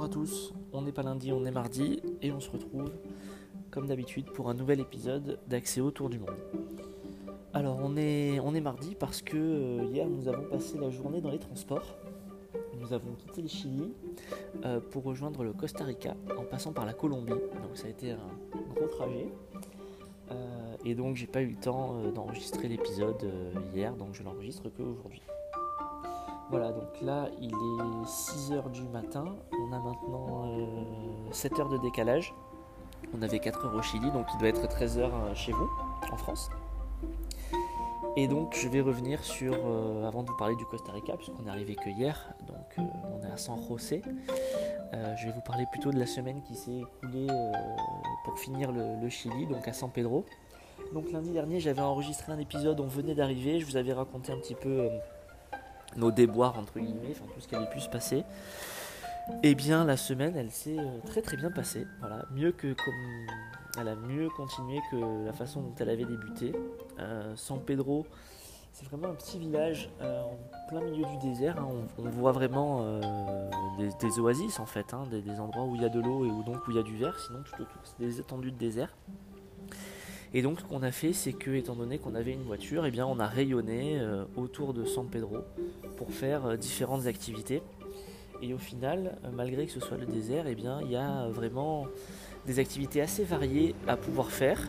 Bonjour à tous, on n'est pas lundi, on est mardi et on se retrouve comme d'habitude pour un nouvel épisode d'Accès autour du monde. Alors on est, on est mardi parce que euh, hier nous avons passé la journée dans les transports. Nous avons quitté le Chili euh, pour rejoindre le Costa Rica en passant par la Colombie. Donc ça a été un gros trajet. Euh, et donc j'ai pas eu le temps d'enregistrer l'épisode hier, donc je l'enregistre que aujourd'hui. Voilà, donc là il est 6h du matin, on a maintenant 7 heures de décalage. On avait 4 heures au Chili, donc il doit être 13 heures chez vous, en France. Et donc je vais revenir sur, euh, avant de vous parler du Costa Rica, puisqu'on est arrivé que hier, donc euh, on est à San José. Euh, je vais vous parler plutôt de la semaine qui s'est écoulée pour finir le, Chili, donc à San Pedro. Donc lundi dernier j'avais enregistré un épisode, on venait d'arriver, je vous avais raconté un petit peu nos déboires entre guillemets, enfin tout ce qui avait pu se passer. Eh bien la semaine elle s'est très très bien passée, voilà, mieux que elle a mieux continué que la façon dont elle avait débuté. Euh, San Pedro, c'est vraiment un petit village euh, en plein milieu du désert. Hein. On, voit vraiment euh, des, oasis en fait, hein, des, endroits où il y a de l'eau et donc où il y a du verre. Sinon tout autour c'est des étendues de désert. Et donc ce qu'on a fait, c'est que étant donné qu'on avait une voiture, eh bien on a rayonné autour de San Pedro pour faire différentes activités. Et au final, malgré que ce soit le désert, eh bien il y a vraiment des activités assez variées à pouvoir faire.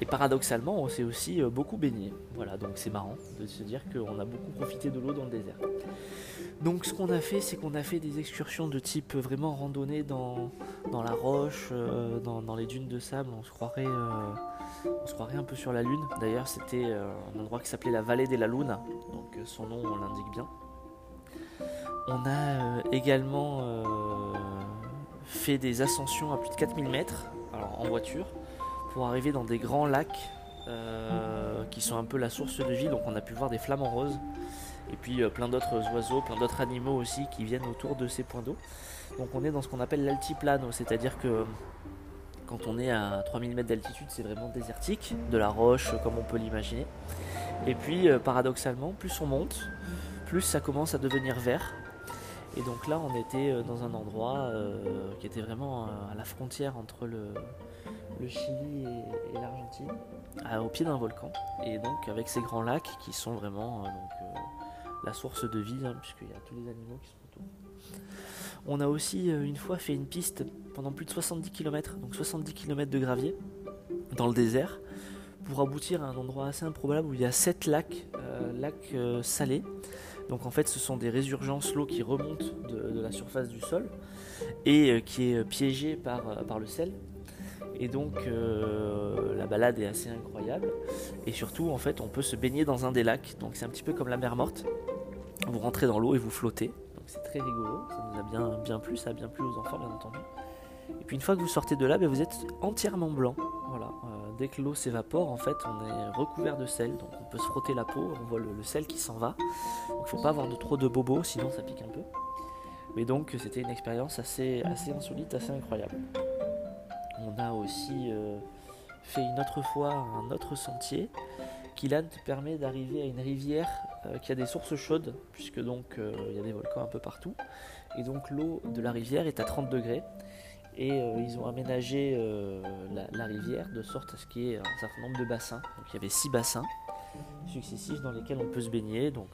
Et paradoxalement, on s'est aussi euh, beaucoup baigné. Voilà, donc c'est marrant de se dire qu'on a beaucoup profité de l'eau dans le désert. Donc ce qu'on a fait, c'est qu'on a fait des excursions de type vraiment randonnée dans, la roche, euh, dans, les dunes de sable. On se croirait, euh, on se croirait un peu sur la lune. D'ailleurs, c'était un endroit qui s'appelait la vallée de la Luna. Donc son nom, on l'indique bien. On a également fait des ascensions à plus de 4000 mètres en voiture pour arriver dans des grands lacs euh, qui sont un peu la source de vie. Donc on a pu voir des flamants roses et puis euh, plein d'autres oiseaux, plein d'autres animaux aussi qui viennent autour de ces points d'eau. Donc on est dans ce qu'on appelle l'altiplano, c'est-à-dire que quand on est à 3000 mètres d'altitude, c'est vraiment désertique, de la roche comme on peut l'imaginer. Et puis euh, paradoxalement, plus on monte, plus ça commence à devenir vert. Et donc là, on était euh, dans un endroit euh, qui était vraiment euh, à la frontière entre le, Chili et, l'Argentine, au pied d'un volcan. Et donc avec ces grands lacs qui sont vraiment la source de vie, hein, puisqu'il y a tous les animaux qui sont autour. On a aussi une fois fait une piste pendant plus de 70 km, donc 70 km de gravier, dans le désert, pour aboutir à un endroit assez improbable où il y a 7 lacs, lacs salés donc en fait, ce sont des résurgences l'eau qui remontent de, la surface du sol et euh, qui est piégée euh, par le sel. Et donc euh, la balade est assez incroyable. Et surtout, en fait, on peut se baigner dans un des lacs. Donc c'est un petit peu comme la mer morte. Vous rentrez dans l'eau et vous flottez. Donc c'est très rigolo. Ça nous a bien, bien plu. Ça a bien plu aux enfants, bien entendu. Et puis une fois que vous sortez de là, ben, vous êtes entièrement blanc. Voilà dès que l'eau s'évapore, en fait, on est recouvert de sel, donc on peut se frotter la peau, on voit le, sel qui s'en va. Donc il faut pas avoir de, trop de bobos, sinon ça pique un peu. Mais donc c'était une expérience assez, assez insolite, assez incroyable. On a aussi euh, fait une autre fois un autre sentier qui là te permet d'arriver à une rivière euh, qui a des sources chaudes, puisque donc euh, il y a des volcans un peu partout. Et donc l'eau de la rivière est à 30 degrés et ils ont aménagé la, rivière de sorte à ce qu'il y ait un certain nombre de bassins. Donc il y avait six bassins successifs dans lesquels on peut se baigner, donc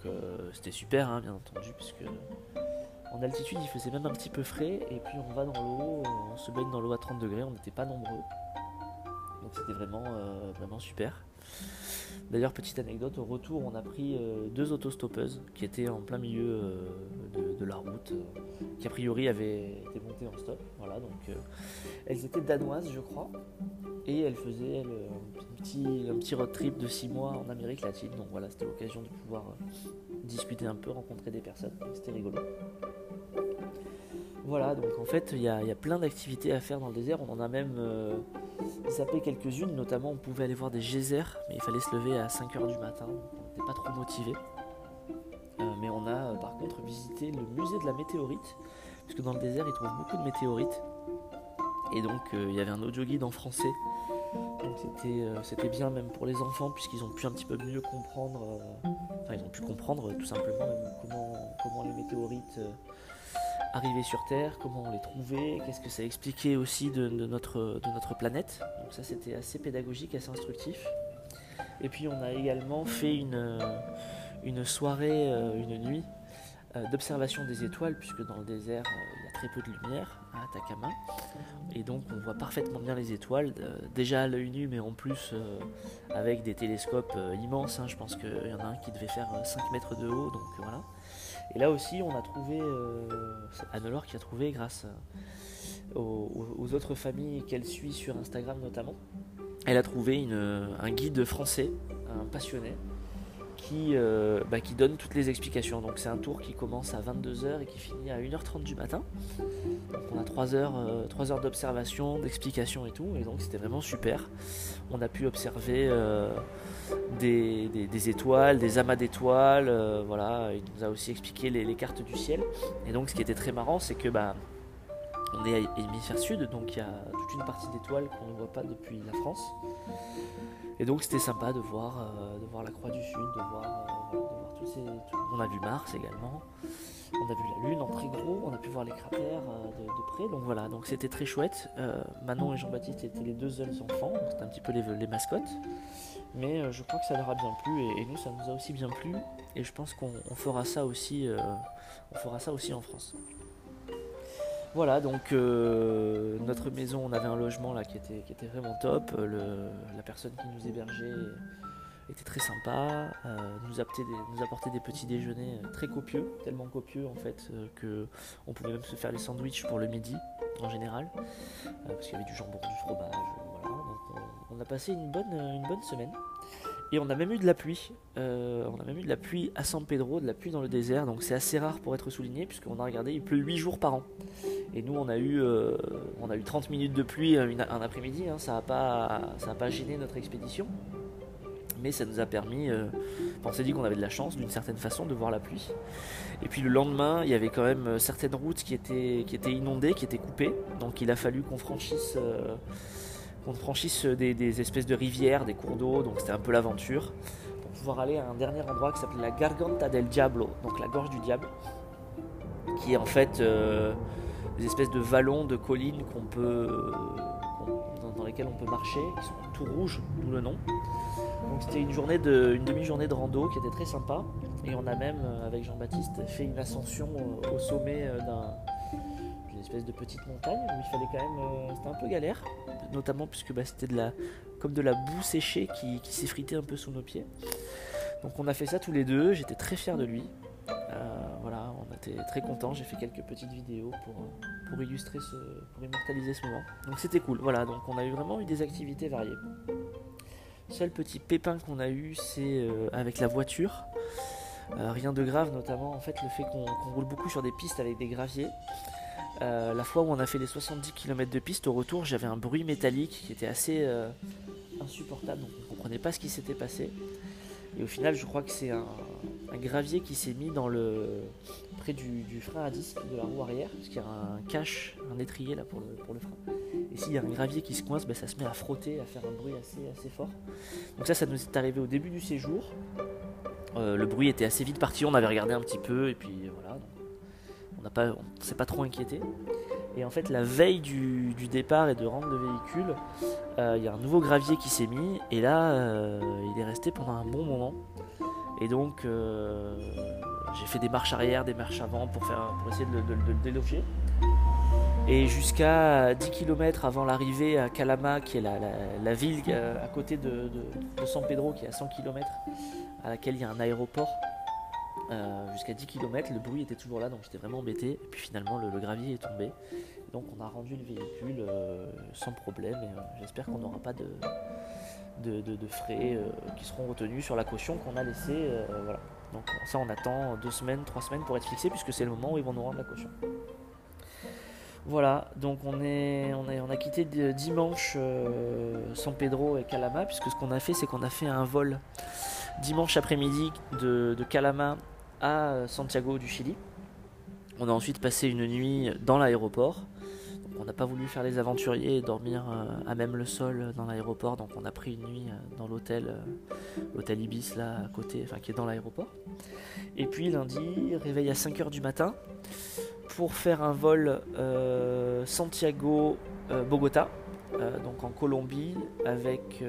c'était super hein, bien entendu puisque en altitude il faisait même un petit peu frais et puis on va dans l'eau, on se baigne dans l'eau à 30 degrés, on n'était pas nombreux. Donc c'était vraiment, vraiment super. D'ailleurs, petite anecdote, au retour, on a pris euh, deux autostoppeuses qui étaient en plein milieu euh, de, la route, euh, qui a priori avaient été montées en stop. Voilà, donc elles étaient danoises, je crois, et elles faisaient un, petit, un petit road trip de six mois en Amérique latine. Donc voilà, c'était l'occasion de pouvoir discuter un peu, rencontrer des personnes. C'était rigolo. Voilà, donc en fait, il y, a plein d'activités à faire dans le désert. On en a même zappé quelques-unes, notamment on pouvait aller voir des geysers, mais il fallait se lever à 5h du matin, on n'était pas trop motivé. Euh, mais on a euh, par contre visité le musée de la météorite, puisque dans le désert ils trouvent beaucoup de météorites. Et donc euh, il y avait un audio guide en français, donc c'était bien même pour les enfants, puisqu'ils ont pu un petit peu mieux comprendre, enfin ils ont pu comprendre tout simplement comment les météorites arriver sur Terre, comment on les trouvait, qu'est-ce que ça expliquait aussi de, notre, planète. Donc ça c'était assez pédagogique, assez instructif. Et puis on a également fait une, une soirée, une nuit d'observation des étoiles, puisque dans le désert il y a très peu de lumière à Atacama. Et donc on voit parfaitement bien les étoiles, déjà à l'œil nu, mais en plus avec des télescopes immenses. Hein. je pense qu'il y en a un qui devait faire 5 mètres de haut, donc voilà. Et là aussi, on a trouvé, euh, Anne-Laure qui a trouvé grâce euh, aux, autres familles qu'elle suit sur Instagram notamment, elle a trouvé un guide français, un passionné, qui, euh, bah, qui donne toutes les explications. Donc c'est un tour qui commence à 22h et qui finit à 1h30 du matin. Donc on a 3 heures, heures d'observation, d'explication et tout. Et donc c'était vraiment super. On a pu observer des, étoiles, des amas d'étoiles. Euh, voilà, il nous a aussi expliqué les, cartes du ciel. Et donc, ce qui était très marrant, c'est que bah, on est à hémisphère sud, donc il y a toute une partie d'étoiles qu'on ne voit pas depuis la France. Et donc, c'était sympa de voir, euh, de voir la Croix du Sud, de voir, euh, tous ces. On a vu Mars également. On a vu la Lune en très gros, on a pu voir les cratères de, près, donc voilà, donc c'était très chouette. Manon et Jean-Baptiste étaient les deux seuls enfants, c'était un petit peu les mascottes. Mais euh, je crois que ça leur a bien plu et, nous ça nous a aussi bien plu et je pense qu'on fera ça aussi euh, on fera ça aussi en France. Voilà donc euh, notre maison on avait un logement là qui était, vraiment top. la personne qui nous hébergeait était très sympa, nous, apportait des, nous apportait des petits déjeuners très copieux, tellement copieux en fait que on pouvait même se faire les sandwichs pour le midi en général, parce qu'il y avait du jambon, du fromage, on a passé une bonne semaine. Et on a même eu de la pluie. Euh, on a même eu de la pluie à San Pedro, de la pluie dans le désert. Donc c'est assez rare pour être souligné, puisqu'on a regardé, il pleut 8 jours par an. Et nous, on a eu, euh, on a eu 30 minutes de pluie un après-midi. Hein. Ça n'a pas, pas gêné notre expédition. Mais ça nous a permis, euh, on s'est dit qu'on avait de la chance d'une certaine façon de voir la pluie. Et puis le lendemain, il y avait quand même certaines routes qui étaient, qui étaient inondées, qui étaient coupées. Donc il a fallu qu'on franchisse qu'on franchisse des, espèces de rivières, des cours d'eau, donc c'était un peu l'aventure, pour pouvoir aller à un dernier endroit qui s'appelle la Garganta del Diablo, donc la gorge du diable, qui est en fait euh, des espèces de vallons, de collines peut, dans, lesquelles on peut marcher, qui sont tout rouges, d'où le nom. Donc c'était une une demi-journée de rando qui était très sympa, et on a même euh, avec Jean-Baptiste fait une ascension euh, au sommet d'un espèce de petite montagne où il fallait quand même. c'était un peu galère notamment puisque bah, c'était de la, comme de la boue séchée qui, s'effritait un peu sous nos pieds. Donc on a fait ça tous les deux, j'étais très fier de lui. Euh, voilà, on était très contents, j'ai fait quelques petites vidéos pour, pour illustrer ce, pour immortaliser ce moment. Donc c'était cool, voilà, donc on a eu vraiment eu des activités variées. Seul petit pépin qu'on a eu, c'est euh, avec la voiture. Euh, rien de grave, notamment en fait le fait qu'on roule beaucoup sur des pistes avec des graviers. Euh, la fois où on a fait les 70 km de piste, au retour, j'avais un bruit métallique qui était assez euh, insupportable, donc on ne comprenait pas ce qui s'était passé. Et au final, je crois que c'est un, gravier qui s'est mis dans le près du, frein à disque de la roue arrière, parce qu'il y a un cache, un étrier là pour le, frein. Et s'il y a un gravier qui se coince, ben, ça se met à frotter, à faire un bruit assez, assez fort. Donc ça, ça nous est arrivé au début du séjour. Euh, le bruit était assez vite parti, on avait regardé un petit peu, et puis voilà on ne s'est pas trop inquiété. Et en fait, la veille du, départ et de rendre le véhicule, euh, il y a un nouveau gravier qui s'est mis, et là, euh, il est resté pendant un bon moment. Et donc, euh, j'ai fait des marches arrière, des marches avant pour, faire, pour essayer de, le déloger. Et jusqu'à 10 km avant l'arrivée à Calama, qui est la, ville à côté de, de, San Pedro, qui est à 100 km, à laquelle il y a un aéroport, euh, jusqu'à 10 km, le bruit était toujours là, donc j'étais vraiment embêté. Et puis finalement, le, gravier est tombé. Donc on a rendu le véhicule euh, sans problème. Et euh, j'espère qu'on n'aura pas de, de, frais qui seront retenus sur la caution qu'on a laissée. voilà. Donc ça, on attend deux semaines, trois semaines pour être fixé, puisque c'est le moment où ils vont nous rendre la caution. Voilà, donc on, est, on, on a quitté dimanche San Pedro et Calama, puisque ce qu'on a fait, c'est qu'on a fait un vol dimanche après-midi de, de Calama à Santiago du Chili. On a ensuite passé une nuit dans l'aéroport. On n'a pas voulu faire les aventuriers et dormir euh, à même le sol dans l'aéroport, donc on a pris une nuit euh, dans l'hôtel, euh, l'hôtel Ibis là à côté, enfin qui est dans l'aéroport. Et puis lundi, réveil à 5h du matin pour faire un vol Santiago-Bogota, donc en Colombie, avec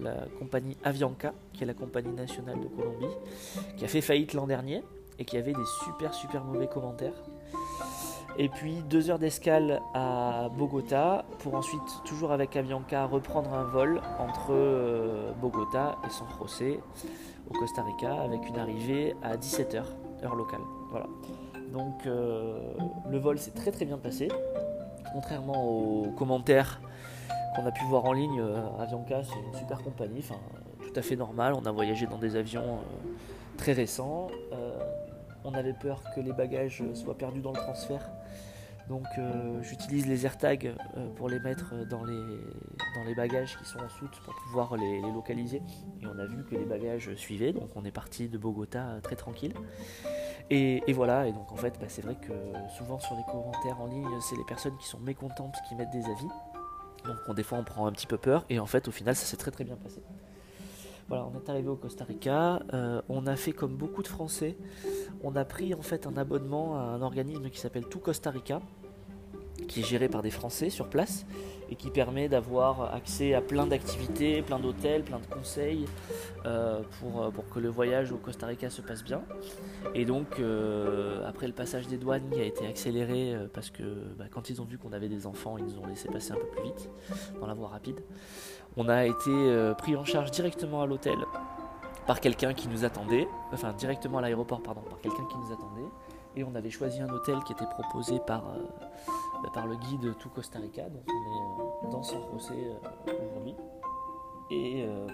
la compagnie Avianca, qui est la compagnie nationale de Colombie, qui a fait faillite l'an dernier et qui avait des super super mauvais commentaires. Et puis deux heures d'escale à Bogota pour ensuite, toujours avec Avianca, reprendre un vol entre euh, Bogota et San José au Costa Rica avec une arrivée à 17h, heure locale. Voilà. Donc euh, le vol s'est très très bien passé. Contrairement aux commentaires qu'on a pu voir en ligne, euh, Avianca c'est une super compagnie, tout à fait normal. On a voyagé dans des avions très récents. on avait peur que les bagages soient perdus dans le transfert donc euh, j'utilise les AirTags euh, pour les mettre dans les, dans bagages qui sont en soute pour pouvoir les, localiser. Et on a vu que les bagages suivaient, donc on est parti de Bogota euh, très tranquille. Et, voilà, et donc en fait bah, c'est vrai que souvent sur les commentaires en ligne, c'est les personnes qui sont mécontentes qui mettent des avis. Donc des fois on prend un petit peu peur, et en fait au final ça s'est très très bien passé. Voilà, on est arrivé au Costa Rica. on a fait comme beaucoup de Français. On a pris en fait un abonnement à un organisme qui s'appelle Tout Costa Rica, qui est géré par des Français sur place et qui permet d'avoir accès à plein d'activités, plein d'hôtels, plein de conseils euh, pour, euh, pour, que le voyage au Costa Rica se passe bien. Et donc, euh, après le passage des douanes qui a été accéléré parce que bah, quand ils ont vu qu'on avait des enfants, ils nous ont laissé passer un peu plus vite dans la voie rapide. On a été pris en charge directement à l'hôtel par quelqu'un qui nous attendait, enfin directement à l'aéroport, pardon, par quelqu'un qui nous attendait. Et on avait choisi un hôtel qui était proposé par, par le guide Tout Costa Rica. Donc on est euh, dans San José euh, aujourd'hui. Et euh,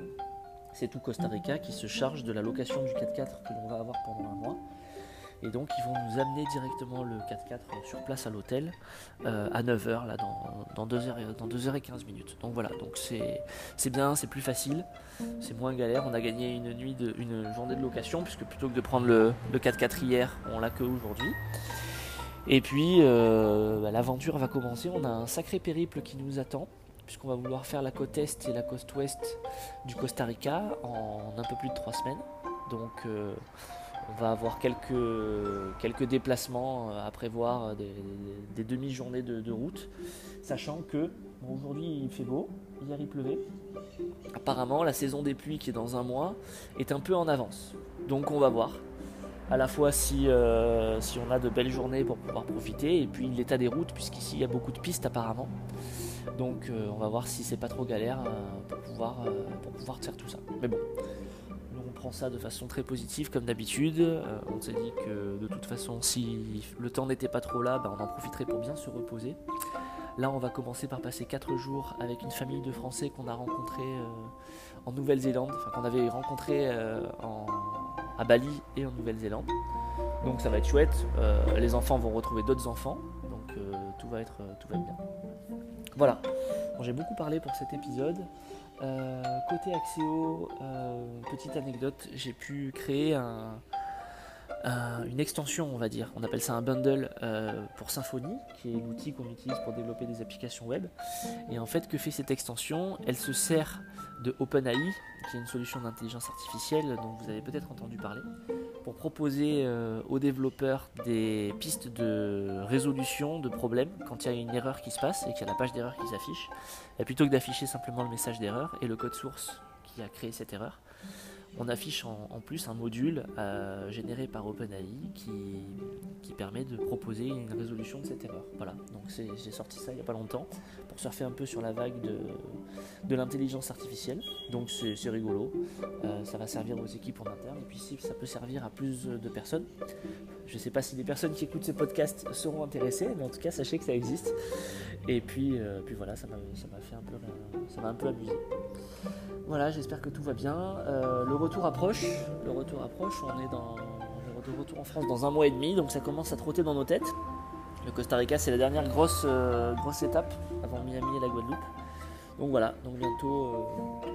c'est Tout Costa Rica qui se charge de la location du 4x4 que l'on va avoir pendant un mois. Et donc ils vont nous amener directement le 4x4 sur place à l'hôtel à 9h, là, dans, dans, 2h, dans 2h15 minutes. Donc voilà, donc c'est bien, c'est plus facile, c'est moins galère. On a gagné une journée de location, puisque plutôt que de prendre le, le 4x4 hier, on l'a que aujourd'hui. Et puis euh, bah, l'aventure va commencer, on a un sacré périple qui nous attend, puisqu'on va vouloir faire la côte est et la côte ouest du Costa Rica en un peu plus de trois semaines. Donc euh, on va avoir quelques, quelques déplacements à prévoir, des, demi-journées de, route, sachant que aujourd'hui il fait beau, hier il pleuvait. Apparemment la saison des pluies qui est dans un mois est un peu en avance. Donc on va voir à la fois si, euh, si on a de belles journées pour pouvoir profiter, et puis l'état des routes, puisqu'ici il y a beaucoup de pistes apparemment. Donc euh, on va voir si c'est pas trop galère euh, pour, pouvoir, pour pouvoir faire tout ça. Mais bon, ça de façon très positive comme d'habitude. on s'est dit que de toute façon, si le temps n'était pas trop là, bah, on en profiterait pour bien se reposer. Là, on va commencer par passer 4 jours avec une famille de Français qu'on a rencontré en Nouvelle-Zélande, enfin qu'on avait rencontré en à Bali et en Nouvelle-Zélande. Donc ça va être chouette. Euh, les enfants vont retrouver d'autres enfants. Donc euh, tout, va être, euh, tout va bien. Voilà. J'ai beaucoup parlé pour cet épisode. Côté Axéo, petite anecdote, j'ai pu créer un, une extension, on va dire. On appelle ça un bundle pour Symfony, qui est l'outil qu'on utilise pour développer des applications web. Et en fait, que fait cette extension? Elle se sert de OpenAI, qui est une solution d'intelligence artificielle dont vous avez peut-être entendu parler, pour proposer euh, aux développeurs des pistes de résolution de problèmes quand il y a une erreur qui se passe et qu'il y a la page d'erreur qui s'affiche, et plutôt que d'afficher simplement le message d'erreur et le code source qui a créé cette erreur, on affiche en, plus un module euh, généré par OpenAI qui, permet de proposer une résolution de cette erreur. Voilà, donc j'ai sorti ça il n'y a pas longtemps pour surfer un peu sur la vague de, l'intelligence artificielle. Donc c'est rigolo, euh, ça va servir aux équipes en interne et puis si ça peut servir à plus de personnes. Je ne sais pas si les personnes qui écoutent ce podcast seront intéressées, mais en tout cas sachez que ça existe. Et puis, euh, voilà, ça m'a fait un peu, amusé. Voilà, j'espère que tout va bien. Le retour approche. On est dans de retour en France dans un mois et demi, donc ça commence à trotter dans nos têtes. Le Costa Rica, c'est la dernière grosse, euh, étape avant Miami et la Guadeloupe. Donc voilà, donc bientôt, euh,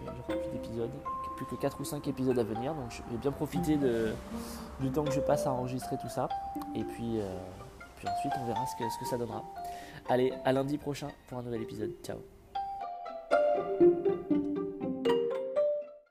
il n'y aura plus d'épisodes, plus que 4 ou 5 épisodes à venir. Donc je vais bien profiter du temps que je passe à enregistrer tout ça. Et puis, puis ensuite, on verra ce que, ce que ça donnera. Allez, à lundi prochain pour un nouvel épisode. Ciao